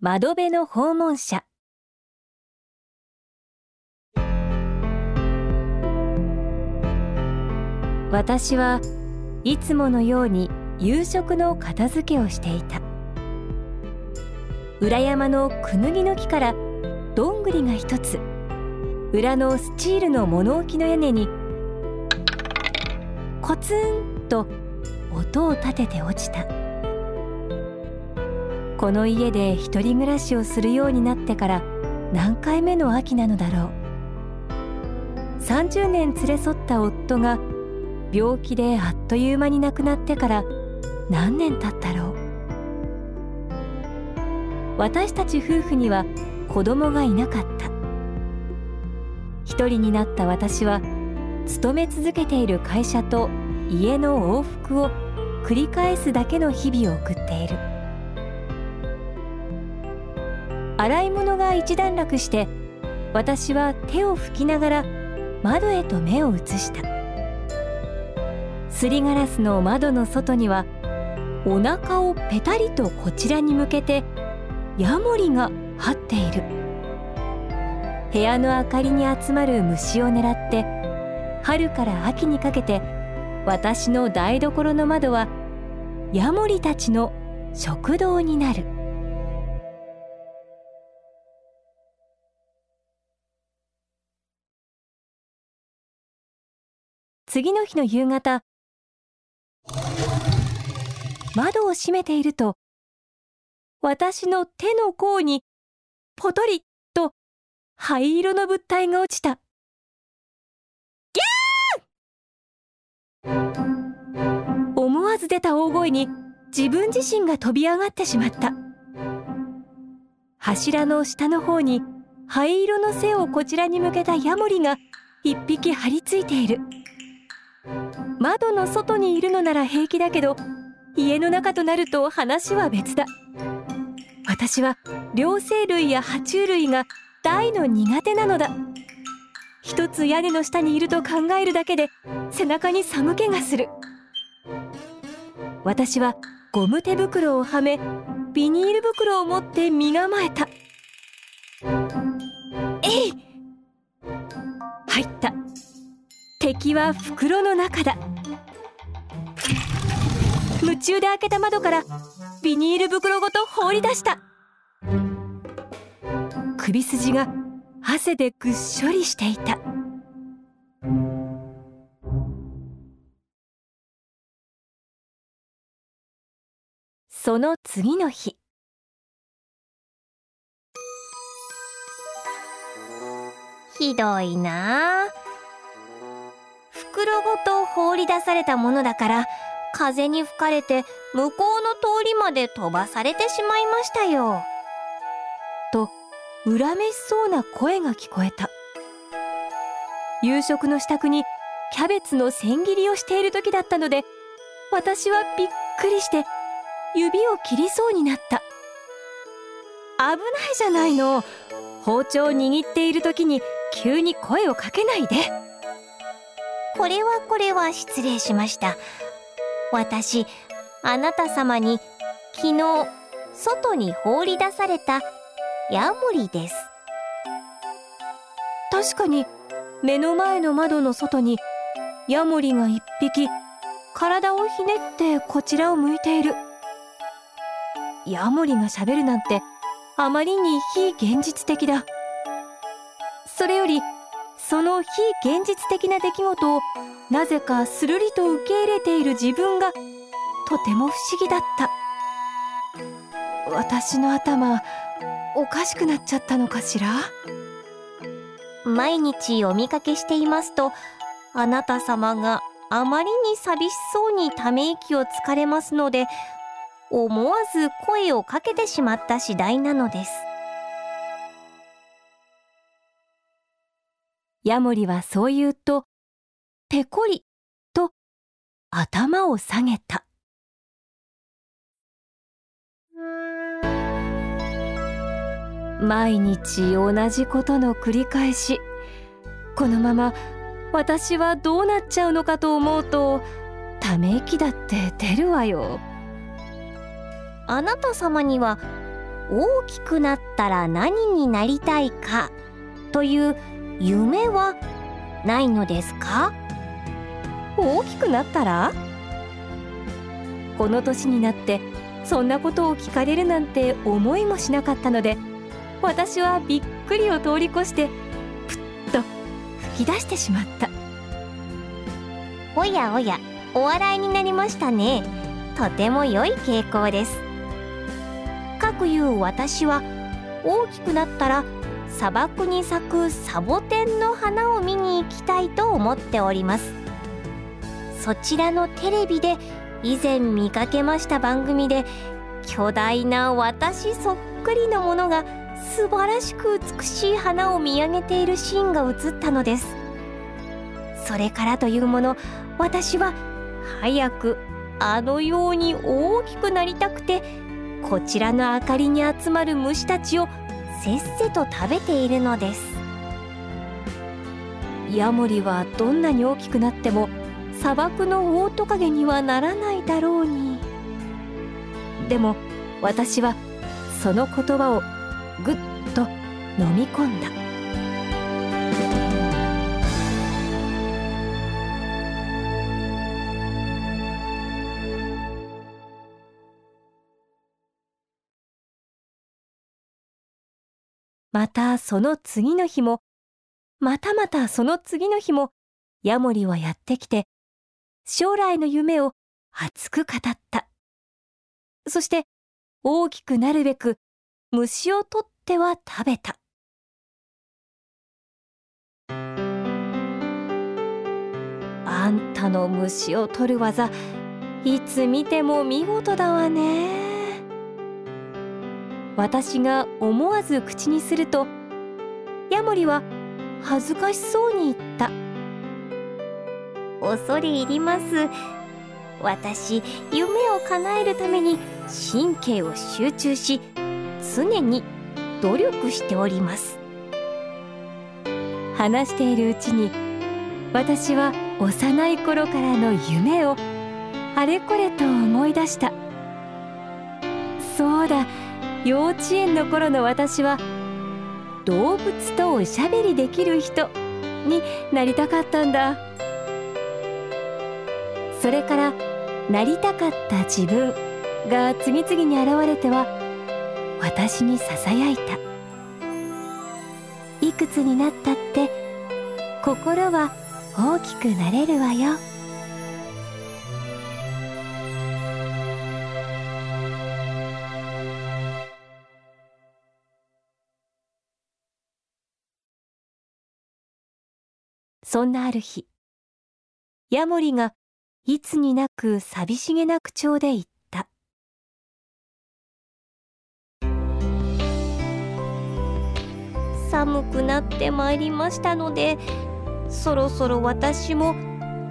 窓辺の訪問者。私はいつものように夕食の片付けをしていた。裏山のクヌギの木からどんぐりが一つ。裏のスチールの物置の屋根にコツンと音を立てて落ちた。この家で一人暮らしをするようになってから何回目の秋なのだろう。30年連れ添った夫が病気であっという間に亡くなってから何年経ったろう。私たち夫婦には子供がいなかった。一人になった私は勤め続けている会社と家の往復を繰り返すだけの日々を送っている。洗い物が一段落して私は手を拭きながら窓へと目を移した。すりガラスの窓の外にはお腹をペタリとこちらに向けてヤモリが張っている。部屋の明かりに集まる虫を狙って春から秋にかけて私の台所の窓はヤモリたちの食堂になる。次の日の夕方窓を閉めていると私の手の甲にポトリと灰色の物体が落ちた。ギャー思わず出た大声に自分自身が飛び上がってしまった。柱の下の方に灰色の背をこちらに向けたヤモリが一匹張り付いている。窓の外にいるのなら平気だけど家の中となると話は別だ。私は両生類や爬虫類が大の苦手なのだ。一つ屋根の下にいると考えるだけで背中に寒気がする。私はゴム手袋をはめビニール袋を持って身構えた。えい！入った。敵は袋の中だ。夢中で開けた窓からビニール袋ごと放り出した。首筋が汗でぐっしょりしていた。その次の日。ひどいなあ袋ごと放り出されたものだから風に吹かれて向こうの通りまで飛ばされてしまいましたよ。と恨めしそうな声が聞こえた。夕食の支度にキャベツの千切りをしている時だったので私はびっくりして指を切りそうになった。危ないじゃないの。包丁を握っている時に急に声をかけないで。これはこれは失礼しました。私あなた様に昨日外に放り出されたヤモリです。確かに目の前の窓の外にヤモリが一匹体をひねってこちらを向いている。ヤモリがしゃべるなんてあまりに非現実的だ。それよりその非現実的な出来事をなぜかするりと受け入れている自分がとても不思議だった。私の頭おかしくなっちゃったのかしら？毎日お見かけしていますとあなた様があまりに寂しそうにため息をつかれますので思わず声をかけてしまった次第なのです。ヤモリはそう言うとペコリと頭を下げた。毎日同じことの繰り返しこのまま私はどうなっちゃうのかと思うとため息だって出るわよ。あなた様には大きくなったら何になりたいかという夢はないのですか？大きくなったら？この年になってそんなことを聞かれるなんて思いもしなかったので私はびっくりを通り越してぷっと吹き出してしまった。おやおやお笑いになりましたね。とても良い傾向です。かくいう私は大きくなったら砂漠に咲くサボテンの花を見に行きたいと思っております。そちらのテレビで以前見かけました番組で巨大な私そっくりのものが素晴らしく美しい花を見上げているシーンが映ったのです。それからというもの私は早くあのように大きくなりたくてこちらの明かりに集まる虫たちをせっせと食べているのです。ヤモリはどんなに大きくなっても砂漠のオオトカゲにはならないだろうに。でも私はその言葉をぐっと飲み込んだ。またその次の日もまたまたその次の日もヤモリはやってきて将来の夢を熱く語った。そして大きくなるべく虫を取っては食べた。あんたの虫を取る技いつ見ても見事だわね。私が思わず口にするとヤモリは恥ずかしそうに言った。恐れ入ります。私夢を叶えるために神経を集中し常に努力しております。話しているうちに私は幼い頃からの夢をあれこれと思い出した。そうだ。幼稚園の頃の私は動物とおしゃべりできる人になりたかったんだ。それからなりたかった自分が次々に現れては私にささやいた。いくつになったって心は大きくなれるわよ。そんなある日ヤモリがいつになく寂しげな口調で言った。寒くなってまいりましたのでそろそろ私も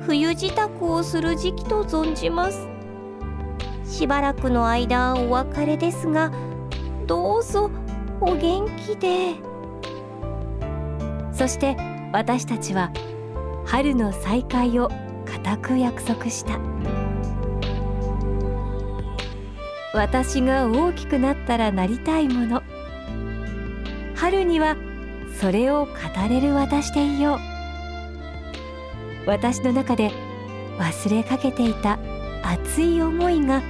冬支度をする時期と存じます。しばらくの間お別れですがどうぞお元気で。そして私たちは春の再会を固く約束した。私が大きくなったらなりたいもの。春にはそれを語れる私でいよう。私の中で忘れかけていた熱い思いが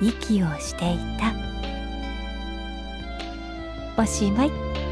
息をしていた。おしまい。